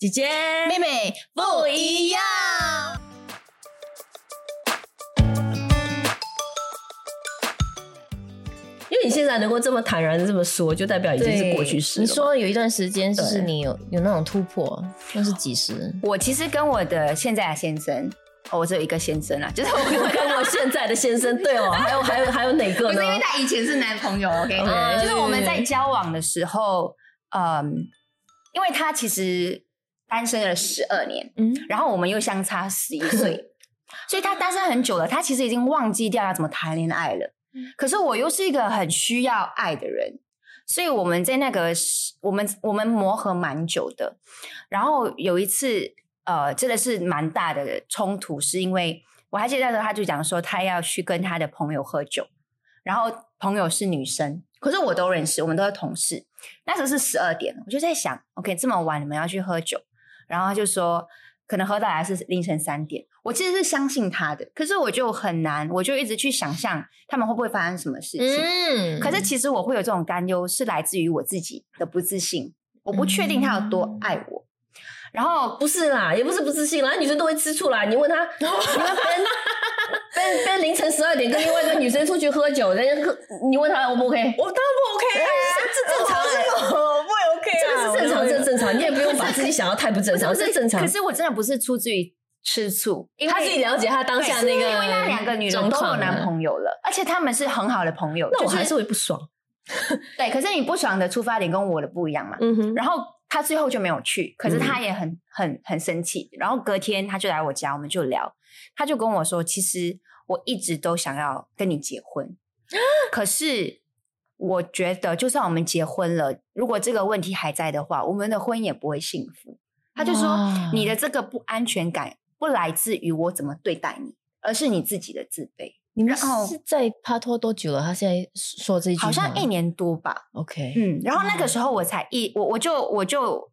姐姐、妹妹不一样。因为你现在能够这么坦然的这么说，就代表已经是过去式了。你说有一段时间，就是你有有那种突破，那是几时？我其实跟我的现在的先生，哦，我只有一个先生啊，就是 我我跟我现在的先生，对哦，还有还有还有哪个呢不是？因为他以前是男朋友，OK，OK 就是我们在交往的时候，嗯，因为他其实单身了十二年，嗯，然后我们又相差十一 岁，所以他单身很久了，他其实已经忘记掉要怎么谈恋爱了。可是我又是一个很需要爱的人，所以我们在那个我们我们磨合蛮久的。然后有一次，呃，真的是蛮大的冲突，是因为我还记得那时候他就讲说他要去跟他的朋友喝酒，然后朋友是女生，可是我都认识，我们都是同事。那时候是十二点，我就在想，OK，这么晚你们要去喝酒，然后他就说可能喝到还是凌晨三点。我其实是相信他的，可是我就很难，我就一直去想象他们会不会发生什么事情。嗯可是其实我会有这种担忧，是来自于我自己的不自信，我不确定他有多爱我。然后不是啦，也不是不自信啦，女生都会吃醋啦。你问他，你们跟 跟跟凌晨十二点跟另外一个女生出去喝酒，人家喝，你问他 O 不 OK？我当然不 OK 啊，这正常欸这个我不 OK 这个是正常，这是正常，你也不用把自己想要太不正常，这是正常可。是我真的不是出自于吃醋，因为他自己了解他当下那个，因为那两个女人都有男朋友了，而且他们是很好的朋友，那我还是会不爽。对。可是你不爽的出发点跟我的不一样嘛。嗯哼，然后他最后就没有去，可是嗯他也很很很生气。然后隔天他就来我家，我们就聊，他就跟我说，其实我一直都想要跟你结婚，可是我觉得就算我们结婚了，如果这个问题还在的话，我们的婚姻也不会幸福。他就说，你的这个不安全感不来自于我怎么对待你，而是你自己的自卑。你们是在帕托多久了？他现在说这句，好像一年多吧，OK，嗯，然后那个时候我才一我我就我就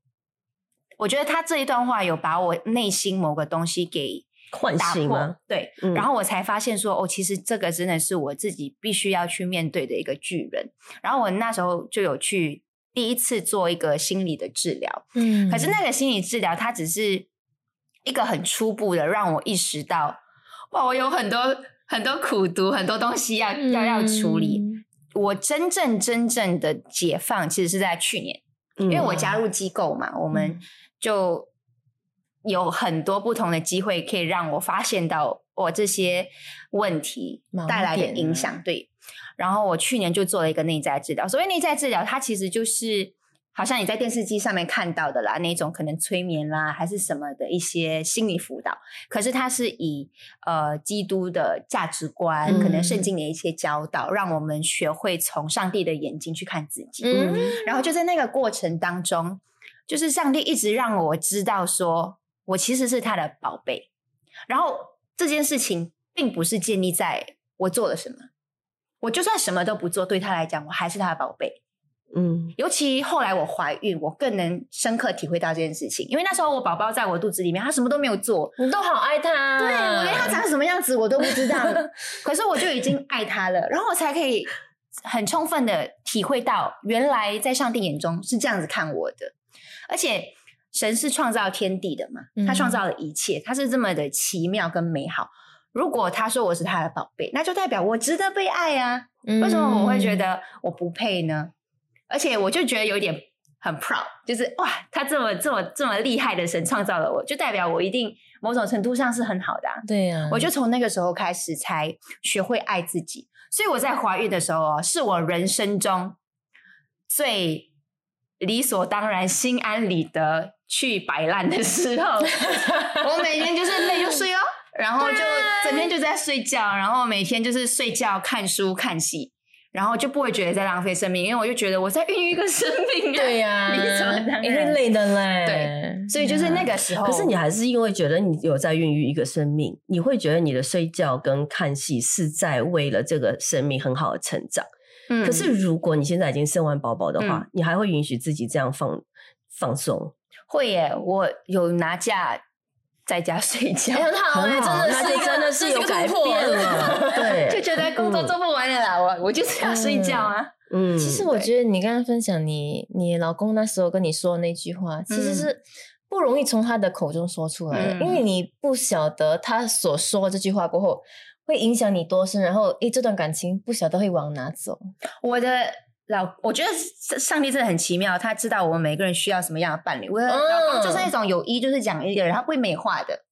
我觉得他这一段话有把我内心某个东西给唤醒吗？，对，嗯然后我才发现说哦，其实这个真的是我自己必须要去面对的一个巨人。然后我那时候就有去第一次做一个心理的治疗，嗯可是那个心理治疗它只是一个很初步的，让我意识到哇，我有很多很多苦读，很多东西要要要处理。嗯我真正真正的解放，其实是在去年，因因为我加入机构嘛，我们嗯就有很多不同的机会，可以让我发现到我这些问题盲带来的影响。对，然后我去年就做了一个内在治疗。所谓内在治疗，它其实就是好像你在电视机上面看到的啦，那种可能催眠啦，还是什么的一些心理辅导。可是它是以呃基督的价值观，可能圣嗯经的一些教导，让我们学会从上帝的眼睛去看自己。嗯然后就在那个过程当中，就是上帝一直让我知道说，我其实是他的宝贝。然后这件事情并不是建立在我做了什么，我就算什么都不做，对他来讲，我还是他的宝贝。嗯。尤其后来我怀孕，我更能深刻体会到这件事情，因为那时候我宝宝在我肚子里面，他什么都没有做，你都好爱他，对我连他长什么样子我都不知道，可是我就已经爱他了，然后我才可以很充分的体会到，原来在上帝眼中是这样子看我的，而且神是创造天地的嘛，他创造了一切，他是这么的奇妙跟美好。如果他说我是他的宝贝，那就代表我值得被爱啊！嗯为什么我会觉得我不配呢？而且我就觉得有点很 proud，就是哇，他这么这么这么厉害的神创造了我，就代表我一定某种程度上是很好的、啊。对呀，我就从那个时候开始才学会爱自己。所以我在怀孕的时候哦，是我人生中最理所当然、心安理得去摆烂的时候。我每天就是累就睡哦，然后就整天就在睡觉，然后每天就是睡觉、看书、看戏。然后就不会觉得在浪费生命，因为我就觉得我在孕育一个生命、啊。对呀，理所当然一定累的嘞。对所以就是那个时候，可是你还是因为觉得你有在孕育一个生命，你会觉得你的睡觉跟看戏是在为了这个生命很好的成长。嗯可是如果你现在已经生完宝宝的话，嗯你还会允许自己这样放放松？会耶，我有拿假在家 睡觉，好好真的是一个那就真的是有改变了，对就对，觉得工作做不完了啦，我我就是要睡觉啊。嗯，其实我觉得你刚刚分享你你老公那时候跟你说的那句话，其实嗯是不容易从他的口中说出来，嗯因为你不晓得他所说这句话过后会影响你多深，然后诶，这段感情不晓得会往哪走。我的老，我觉得上上帝真的很奇妙，他知道我们每个人需要什么样的伴侣。我的老公就是那种有一就是讲一个人，他不会美化的，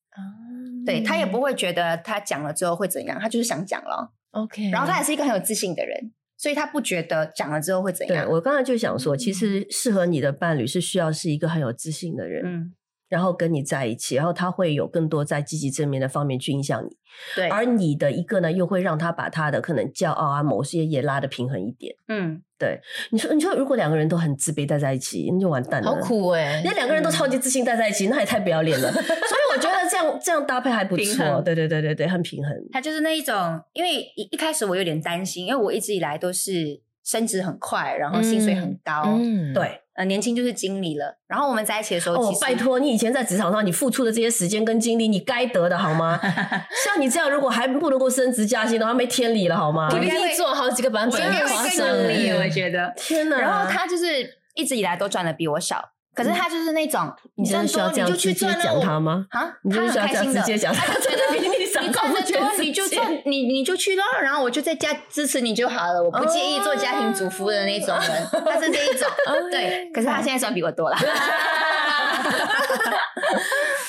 对他也不会觉得他讲了之后会怎样，他就是想讲了。OK，然后他也是一个很有自信的人，所以他不觉得讲了之后会怎样。对我刚才就想说，其实适合你的伴侣是需要是一个很有自信的人，嗯，然后跟你在一起，然后他会有更多在积极正面的方面去影响你，对，而你的一个呢，又会让他把他的可能骄傲啊某些也拉的平衡一点。嗯，对你说，你说，如果两个人都很自卑待在一起，那就完蛋了。好苦哎、那两个人都超级自信待在一起，那也太不要脸了。所以我觉得这样这样搭配还不错。对对对对对，很平衡。他就是那一种，因为一一开始我有点担心，因为我一直以来都是升职很快，然后薪水很高，嗯，对呃，年轻就是经理了。然后我们在一起的时候，哦拜托，你以前在职场上你付出的这些时间跟精力，你该得的好吗？像你这样，如果还不能够升职加薪的话，没天理了好吗？PPT 做好几个版本，我应该划会算更努力，我觉得。天哪！然后他就是一直以来都赚的比我少，可是他就是那种你真的需要这样赚多你就去赚啊讲他吗？啊，他就开心的，他就觉得比你少，你赚的多不觉得你就赚，你你就去咯，然后我就在家支持你就好了，我不介意做家庭主妇的那种人，他是这一种，对。可是他现在赚比我多了，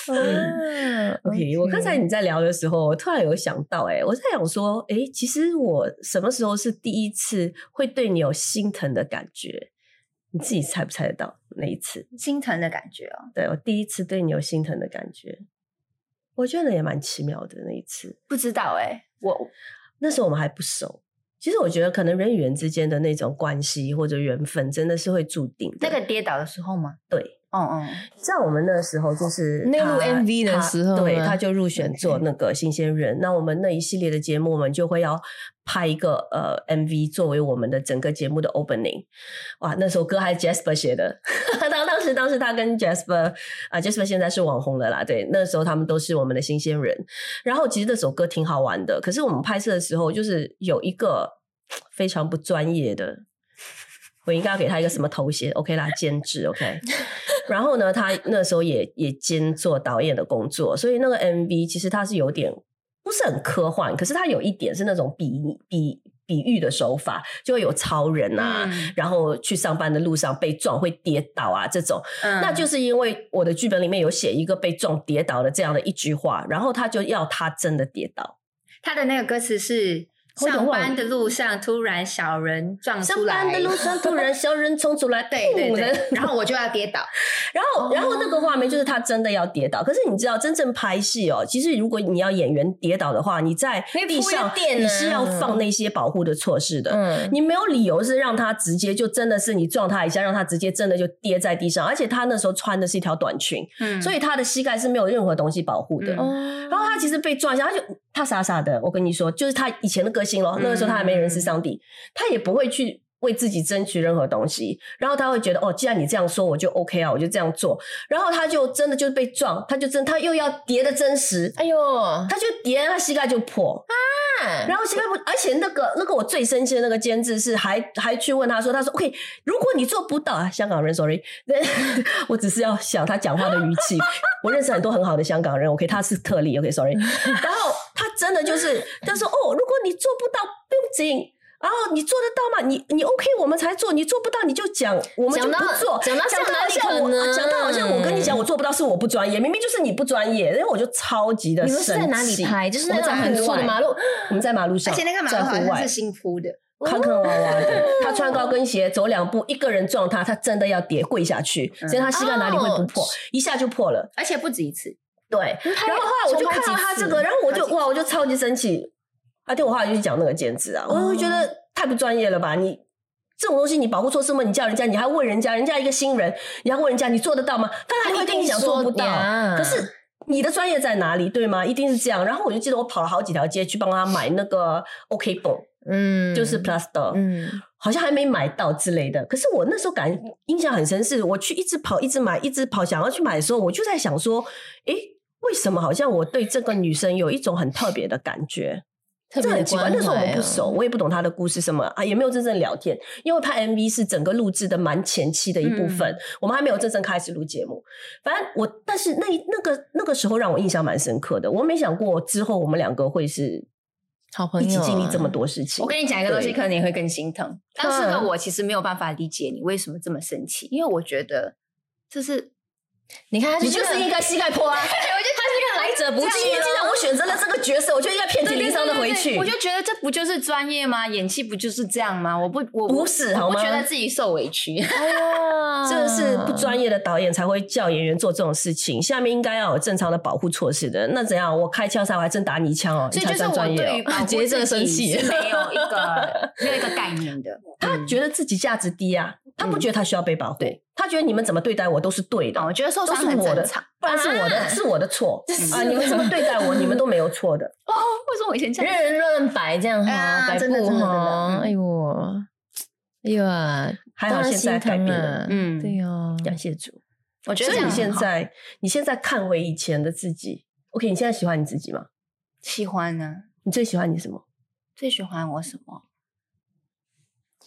嗯 OK，我刚才你在聊的时候，我突然有想到、欸，哎，我在想说，哎、其实我什么时候是第一次会对你有心疼的感觉？你自己猜不猜得到那一次？心疼的感觉哦，对我第一次对你有心疼的感觉，我觉得也蛮奇妙的那一次。不知道哎，我那时候我们还不熟，其实我觉得可能人与人之间的那种关系或者缘分，真的是会注定的。那个跌倒的时候吗？对，嗯嗯，在我们那时候就是内陆 MV 的时候对，他就入选做那个新鲜人。那我们那一系列的节目，我们就会要拍一个呃 MV 作为我们的整个节目的 opening。哇，那首歌还是 Jasper 写的，当当时当时他跟 Jasper 啊、Jasper 现在是网红了啦，对，那时候他们都是我们的新鲜人。然后其实这首歌挺好玩的，可是我们拍摄的时候就是有一个非常不专业的。我应该要给他一个什么头衔？OK 啦，监制 OK。然后呢，他那时候也也兼做导演的工作，所以那个 MV 其实它是有点不是很科幻，可是它有一点是那种比比比喻的手法，就会有超人啊，嗯然后去上班的路上被撞会跌倒啊这种。嗯那就是因为我的剧本里面有写一个被撞跌倒的这样的一句话，然后他就要他真的跌倒。他的那个歌词是。上班的路上，突然小人撞上出来，班的路上突然小人冲出来，对对对，然后我就要跌倒，然后，然后那个画面就是他真的要跌倒。可是你知道，真正拍戏哦，其实如果你要演员跌倒的话，你在地上你是要放那些保护的措施的。嗯，你没有理由是让他直接就真的是你撞他一下，让他直接真的就跌在地上。而且他那时候穿的是一条短裙，嗯所以他的膝盖是没有任何东西保护的。然后他其实被撞一下，他就他傻傻的。我跟你说，就是他以前的个性咯。那个时候他还没认识上帝，他也不会去为自己争取任何东西。然后他会觉得，哦，既然你这样说，我就 OK 啊，我就这样做。然后他就真的就被撞，他就真他又要跌的真实，哎呦，他就跌，他膝盖就破。啊然后膝盖破，而且那个那个我最生气的那个监制是还还去问他说，他说 OK，如果你做不到啊，香港人 sorry，我只是要想他讲话的语气。我认识很多很好的香港人，OK，他是特例，OK sorry。然后他真的就是 他说哦，如果你做不到不用紧。然后你做得到吗？你你 OK，我们才做。你做不到，你就讲，我们就讲到不做。讲到哪里好像我可能讲到好像我跟你讲，我做不到是我不专业，明明就是你不专业。然后我就超级的你们是在哪里拍？就是那种很粗的马路，我们在马路上，而且那个马在户外路好像是新铺的，坑坑洼洼的。他穿高跟鞋走两步，一个人撞他，他真的要跌跪下去，嗯所以他膝盖哪里会不破，一下就破了。而且不止一次。对，然后后来我就看到他这个，然后我就哇，我就超级生气。啊，对我后来就去讲那个兼职啊，我就觉得太不专业了吧？你这种东西你保护措施吗？你叫人家，你还问人家，人家一个新人，你还问人家你做得到吗？他还会跟你讲做不到，呀可是。你的专业在哪里，对吗？一定是这样。然后我就记得我跑了好几条街去帮他买那个 OK 绷，嗯，就是 Plaster，嗯，好像还没买到之类的。可是我那时候感印象很深，是我去一直跑，一直买，一直跑，想要去买的时候，我就在想说，诶，为什么好像我对这个女生有一种很特别的感觉？特别的这很奇怪。那时候我们不熟，哦我也不懂她的故事什么啊，也没有真正聊天。因为拍 MV 是整个录制的蛮前期的一部分，嗯我们还没有真正开始录节目。反正我，但是那那个那个时候让我印象蛮深刻的。我没想过之后我们两个会是好朋友一起经历啊这么多事情。我跟你讲一个东西，可能你会更心疼。当时的嗯我其实没有办法理解你为什么这么生气，因为我觉得这是你看他你就是一个膝盖破啊！我觉得他是个来者不拒今天既然我选择了这个角色，我就应该遍体鳞伤的回去。我就觉得这不就是专业吗？演戏不就是这样吗？我不，我不是好吗觉得自己受委屈。哎呀，这是不专业的导演才会叫演员做这种事情，下面应该要有正常的保护措施的。那怎样？我开枪杀，我还真打你一枪哦，你才所以就是我。对于保护直接真的自己生气是没有一个没有一个概念的。他觉得自己价值低啊，他不觉得他需要被保护，他觉得你们怎么对待我都是对的哦，我，觉得受都伤很是我的正常。，不然是我的，啊是我的错啊！你们怎么对待我，你们都没有错的。哦，为什么我以前这样？任人乱摆这样哈，啊摆布哈，哎呦，哎呦啊，还好现在改变了啊嗯对呀，感谢主。我觉得你现在，你现在看回以前的自己，OK？你现在喜欢你自己吗？喜欢呢？你最喜欢你什么？最喜欢我什么？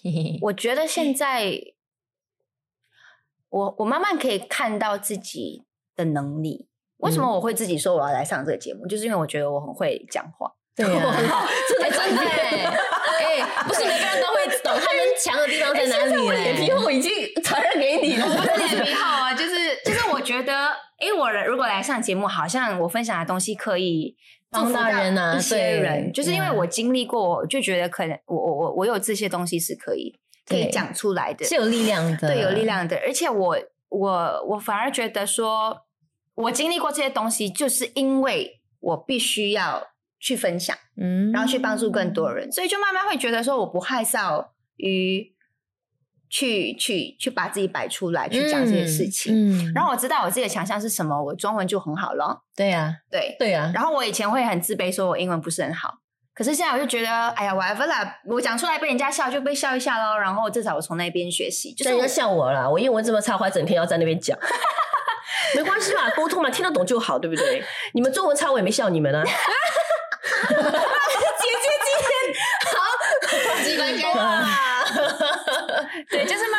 嘿嘿嘿我觉得现在，我我慢慢可以看到自己的能力。为什么我会自己说我要来上这个节目？就是因为我觉得我很会讲话。对呀，真哎真的哎，哎，不是每个人都会懂，他们强的地方在哪里我脸皮嘞？厚已经 传染给你了。不是脸皮厚啊，就是就是我觉得，哎，我如果来上节目，好像我分享的东西可以帮到到人啊一些人，就是因为我经历过，我就觉得可能我我我我有这些东西是可以可以讲出来的，是有力量的，对，有力。量的。而且我我我反而觉得说，我经历过这些东西，就是因为我必须要去分享，嗯然后去帮助更多人，所以就慢慢会觉得说，我不害臊于去去去把自己摆出来，去讲这些事情。嗯，然后我知道我自己的强项是什么，我中文就很好了。对呀，对，对呀，然后我以前会很自卑，说我英文不是很好。可是现在我就觉得，哎呀，whatever 啦，我讲出来被人家笑就被笑一下喽。然后至少我从那边学习，就是我人家笑我啦，我英文这么差，我还整天要在那边讲。没关系嘛，沟通嘛，听得懂就好，对不对？你们中文差，我也没笑你们啊。姐姐今天好机关枪对，就是慢慢慢慢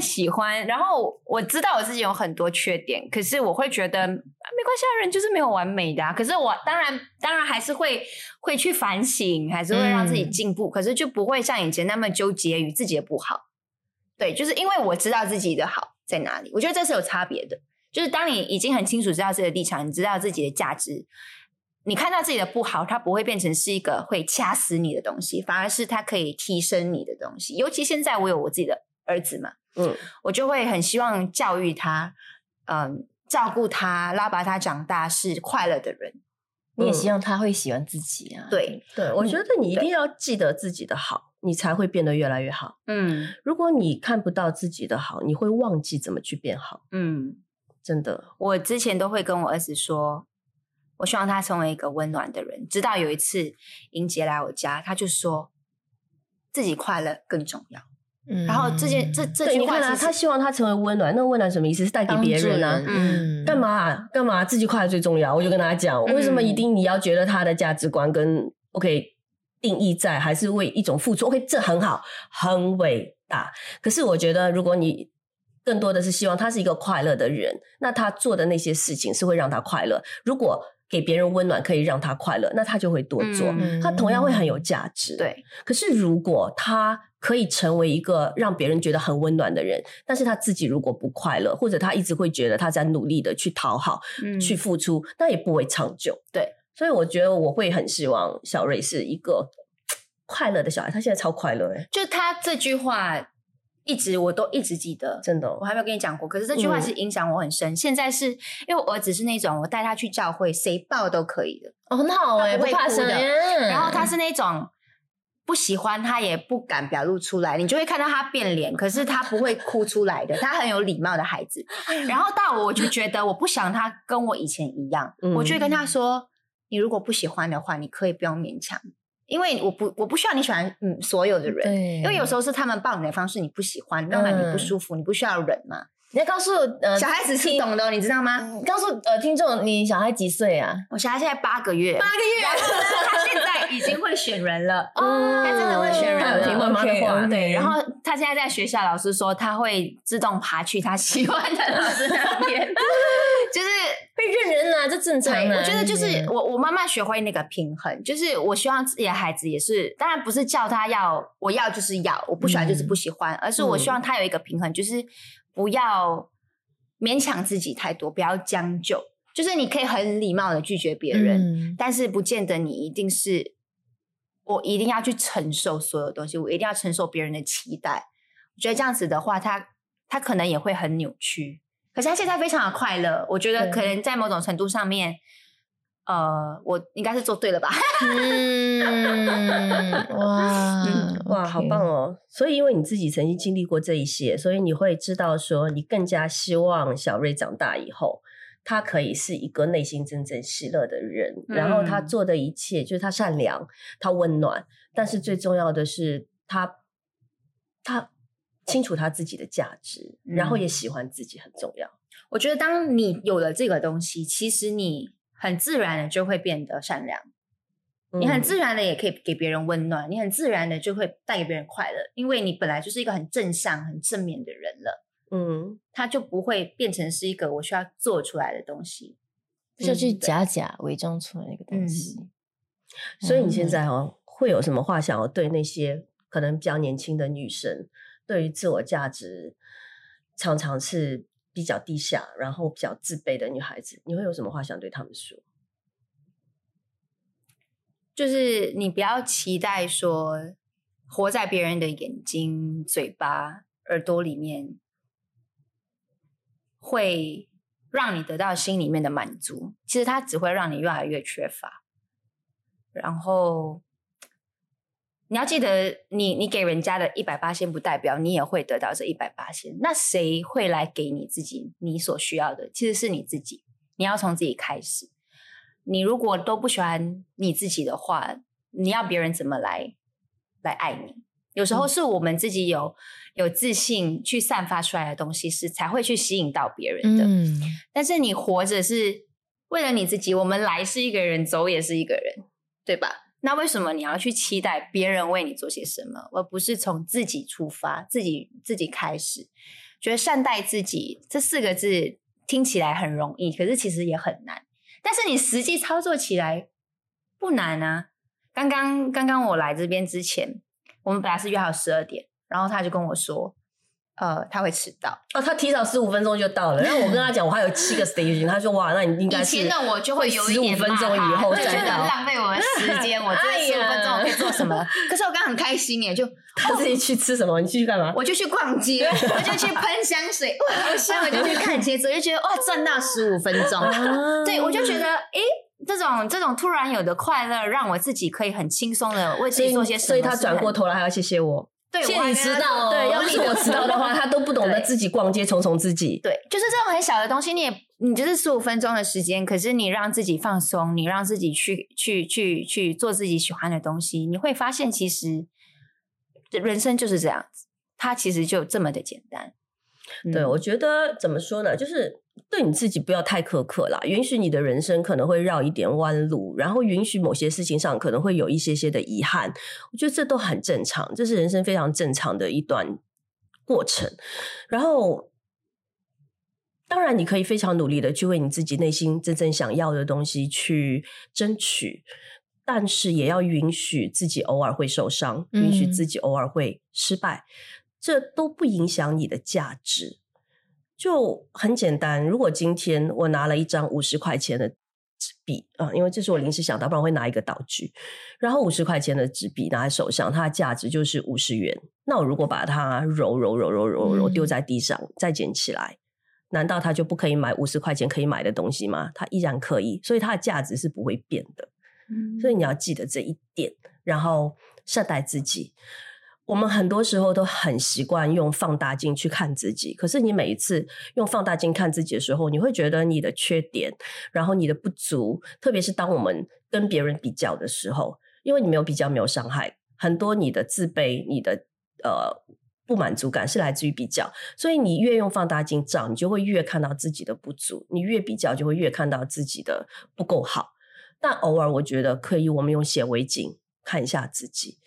会喜欢。然后我知道我自己有很多缺点，可是我会觉得、啊、没关系，啊，人就是没有完美的、啊。可是我当然当然还是会会去反省，还是会让自己嗯进步，可是就不会像以前那么纠结于自己的不好。对，就是因为我知道自己的好在哪里，我觉得这是有差别的。就是当你已经很清楚知道自己的立场，你知道自己的价值，你看到自己的不好，它不会变成是一个会掐死你的东西，反而是它可以提升你的东西。尤其现在我有我自己的儿子嘛，嗯，我就会很希望教育他，嗯，照顾他，拉拔他长大是快乐的人。你也希望他会喜欢自己啊？对，对，我觉得你一定要记得自己的好，你才会变得越来越好。嗯如果你看不到自己的好，你会忘记怎么去变好。嗯，真的，我之前都会跟我儿子说，我希望他成为一个温暖的人。直到有一次英杰来我家，他就说自己快乐更重要。嗯，然后这件这这对，句你看啊，话其实他希望他成为温暖，那温暖什么意思？是带给别人啊。嗯，干嘛啊、干嘛？自己快乐最重要。我就跟他讲，为什么一定你要觉得他的价值观跟 OK 定义在，还是为一种付出？OK，这很好，很伟大。可是我觉得，如果你更多的是希望他是一个快乐的人，那他做的那些事情是会让他快乐。如果给别人温暖可以让他快乐，那他就会多做，嗯他同样会很有价值。。对，可是如果他可以成为一个让别人觉得很温暖的人，但是他自己如果不快乐，或者他一直会觉得他在努力的去讨好、嗯。去付出，那也不会长久。对，所以我觉得我会很希望小瑞是一个快乐的小孩，他现在超快乐哎、就他这句话一直我都一直记得，真的哦、我还没有跟你讲过，可是这句话嗯。是影响我很深。现在是因为我儿子是那种我带他去教会，谁抱都可以的，哦很好哎，他不怕生然后他是那种不喜欢他也不敢表露出来，你就会看到他变脸，可是他不会哭出来的，他很有礼貌的孩子。然后到我我就觉得我不想他跟我以前一样，嗯我就会跟他说：你如果不喜欢的话，你可以不用勉强，因为我不我不需要你喜欢嗯所有的人。因为有时候是他们抱你的方式你不喜欢，让让你不舒服，你不需要忍嘛。你要告诉呃小孩子是懂的哦，你知道吗？告诉呃听众，你小孩几岁啊？我小孩现在八个月，八个月，会选人了。哦他真的会选人了，他有听妈妈的话。OK，OK 对，然后他现在在学校，老师说他会自动爬去他喜欢的老师那边，就是会认人啊，这正常。我觉得就是我我慢慢学会那个平衡，就是我希望自己的孩子也是，当然不是叫他要我要就是要，我不喜欢就是不喜欢，而是我希望他有一个平衡，就是不要勉强自己太多，不要将就，就是你可以很礼貌的拒绝别人，嗯。但是不见得你一定是我一定要去承受所有东西，我一定要承受别人的期待。我觉得这样子的话，他他可能也会很扭曲。可是他现在非常的快乐，我觉得可能在某种程度上面，呃，我应该是做对了吧？嗯，哇嗯哇，好棒！哦！所以因为你自己曾经经历过这一些，所以你会知道说，你更加希望小瑞长大以后，他可以是一个内心真正喜乐的人，然后他嗯做的一切就是他善良，他温暖，但是最重要的是他他清楚他自己的价值，然后也嗯喜欢自己很重要。我觉得当你有了这个东西，其实你很自然的就会变得善良，你很嗯自然的也可以给别人温暖，你很自然的就会带给别人快乐，因为你本来就是一个很正向、很正面的人了。嗯，它就不会变成是一个我需要做出来的东西。就去嗯假假伪装出来一个东西。所以你现嗯在哦，会有什么话想要对那些可能比较年轻的女生，对于自我价值常常是比较低下，然后比较自卑的女孩子，你会有什么话想对他们说？就是你不要期待说活在别人的眼睛、嘴巴、耳朵里面，会让你得到心里面的满足。其实它只会让你越来越缺乏。然后你要记得你，你给人家的一百八千，不代表你也会得到这一百八千。那谁会来给你自己你所需要的？其实是你自己。你要从自己开始。你如果都不喜欢你自己的话，你要别人怎么来来爱你？有时候是我们自己有有自信去散发出来的东西，是才会去吸引到别人的。嗯，但是你活着是为了你自己，我们来是一个人，走也是一个人，对吧？那为什么你要去期待别人为你做些什么，而不是从自己出发，自己自己开始？觉得善待自己这四个字听起来很容易，可是其实也很难。但是你实际操作起来不难啊。刚刚刚刚我来这边之前，我们本来是约好十二点，然后他就跟我说，呃，他会迟到。哦，他提早十五分钟就到了，然后我跟他讲我还有七个 station，他说哇，那你应该以是前的我就会有一十五点分钟以后对，浪费我的时间。我这 十五分钟我可以做什么？可是我刚刚很开心耶，就他自己去吃什么？你去干嘛？我就去逛街，我就去喷香水，我，好香！我就去看鞋子，我就觉得哇，赚到十五分钟。啊对，我就觉得，诶，这种这种突然有的快乐，让我自己可以很轻松的为自己做些什么。所以他转过头，来还要谢谢我，对，谢谢你我还跟他迟到哦对，要 不是我知道的话，他都不懂得自己逛街，宠宠自己。对，就是这种很小的东西，你也你就是十五分钟的时间，可是你让自己放松，你让自己去去去去做自己喜欢的东西，你会发现其实人生就是这样子，它其实就这么的简单。对，嗯我觉得怎么说呢，就是对你自己不要太苛刻啦，允许你的人生可能会绕一点弯路，然后允许某些事情上可能会有一些些的遗憾，我觉得这都很正常，这是人生非常正常的一段过程。然后，当然你可以非常努力的去为你自己内心真正想要的东西去争取。但是也要允许自己偶尔会受伤，允许嗯自己偶尔会失败，这都不影响你的价值。就很简单，如果今天我拿了一张五十块钱的纸币啊，因为这是我临时想到，不然会拿一个道具。然后五十块钱的纸币拿在手上，它的价值就是五十元。那我如果把它揉揉揉揉揉揉嗯丢在地上，再捡起来，难道它就不可以买五十块钱可以买的东西吗？它依然可以，所以它的价值是不会变的。所以你要记得这一点，然后善待自己。我们很多时候都很习惯用放大镜去看自己，可是你每一次用放大镜看自己的时候，你会觉得你的缺点，然后你的不足，特别是当我们跟别人比较的时候，因为你没有比较，没有伤害，很多你的自卑、你的呃不满足感，是来自于比较。所以你越用放大镜照，你就会越看到自己的不足；你越比较，就会越看到自己的不够好。但偶尔，我觉得可以，我们用显微镜看一下自己，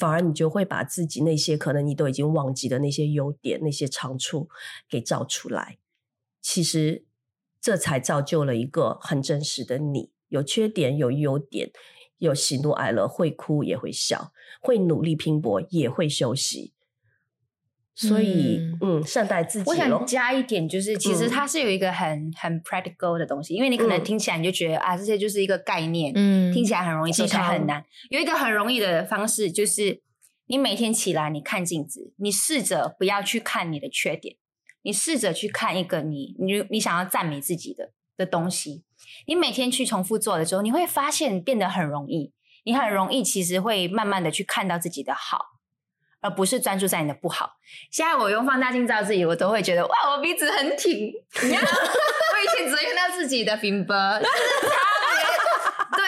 反而你就会把自己那些可能你都已经忘记的那些优点、那些长处给照出来。其实，这才造就了一个很真实的你，有缺点，有优点。有喜怒哀乐，会哭也会笑，会努力拼搏也会休息。所以，嗯，善待自己。我想加一点，就是其实它是有一个很很 practical 的东西，因为你可能听起来你就觉得啊，这些就是一个概念，嗯，听起来很容易，其实很难。有一个很容易的方式，就是你每天起来，你看镜子，你试着不要去看你的缺点，你试着去看一个你你你想要赞美自己的的东西。你每天去重复做的时候，你会发现变得很容易。你很容易其实会慢慢的去看到自己的好，而不是专注在你的不好。现在我用放大镜照自己，我都会觉得哇，我鼻子很挺。我以前只会看到自己的鼻巴。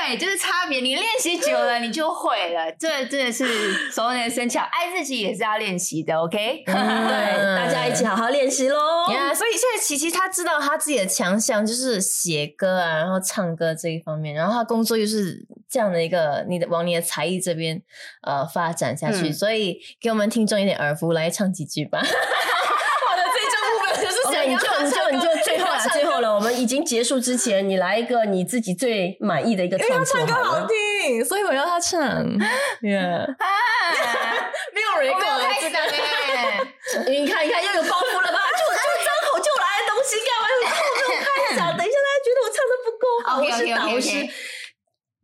对，就是差别。你练习久了，你就会了。这真的是熟能生巧。爱自己也是要练习的，OK？对，大家一起好好练习喽。呀，所以现在琪琪她知道她自己的强项就是写歌啊，然后唱歌这一方面，然后她工作又是这样的一个，你的往你的才艺这边呃发展下去。所以给我们听众一点耳福，来唱几句吧。你就 你就你就最后了，最后了。我们已经结束之前，你来一个你自己最满意的一个创作，唱歌好听，所以我要他唱。Yeah，没有人跟我开始你看，你看，又有包袱了吧？就就张口就来的东西，干嘛又后面开讲？等一下，大家觉得我唱的不够好，我是导师。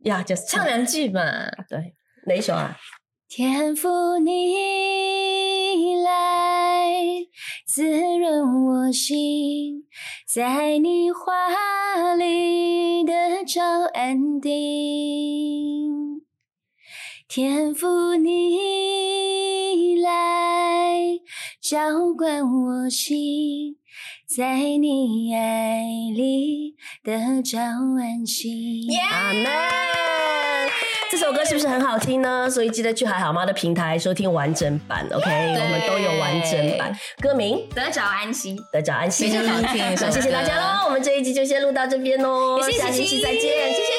呀，就是唱两句嘛。对，哪一首啊？天赋你来滋润我心，在你话里的找安定。天赋你来浇灌我心，在你爱里的找安心。阿门。这首歌是不是很好听呢？所以记得去还好妈的平台收听完整版，OK？我们都有完整版。歌名得找安息，得找安息，非常 好听。那谢谢大家喽，我们这一集就先录到这边喽，下星期再见。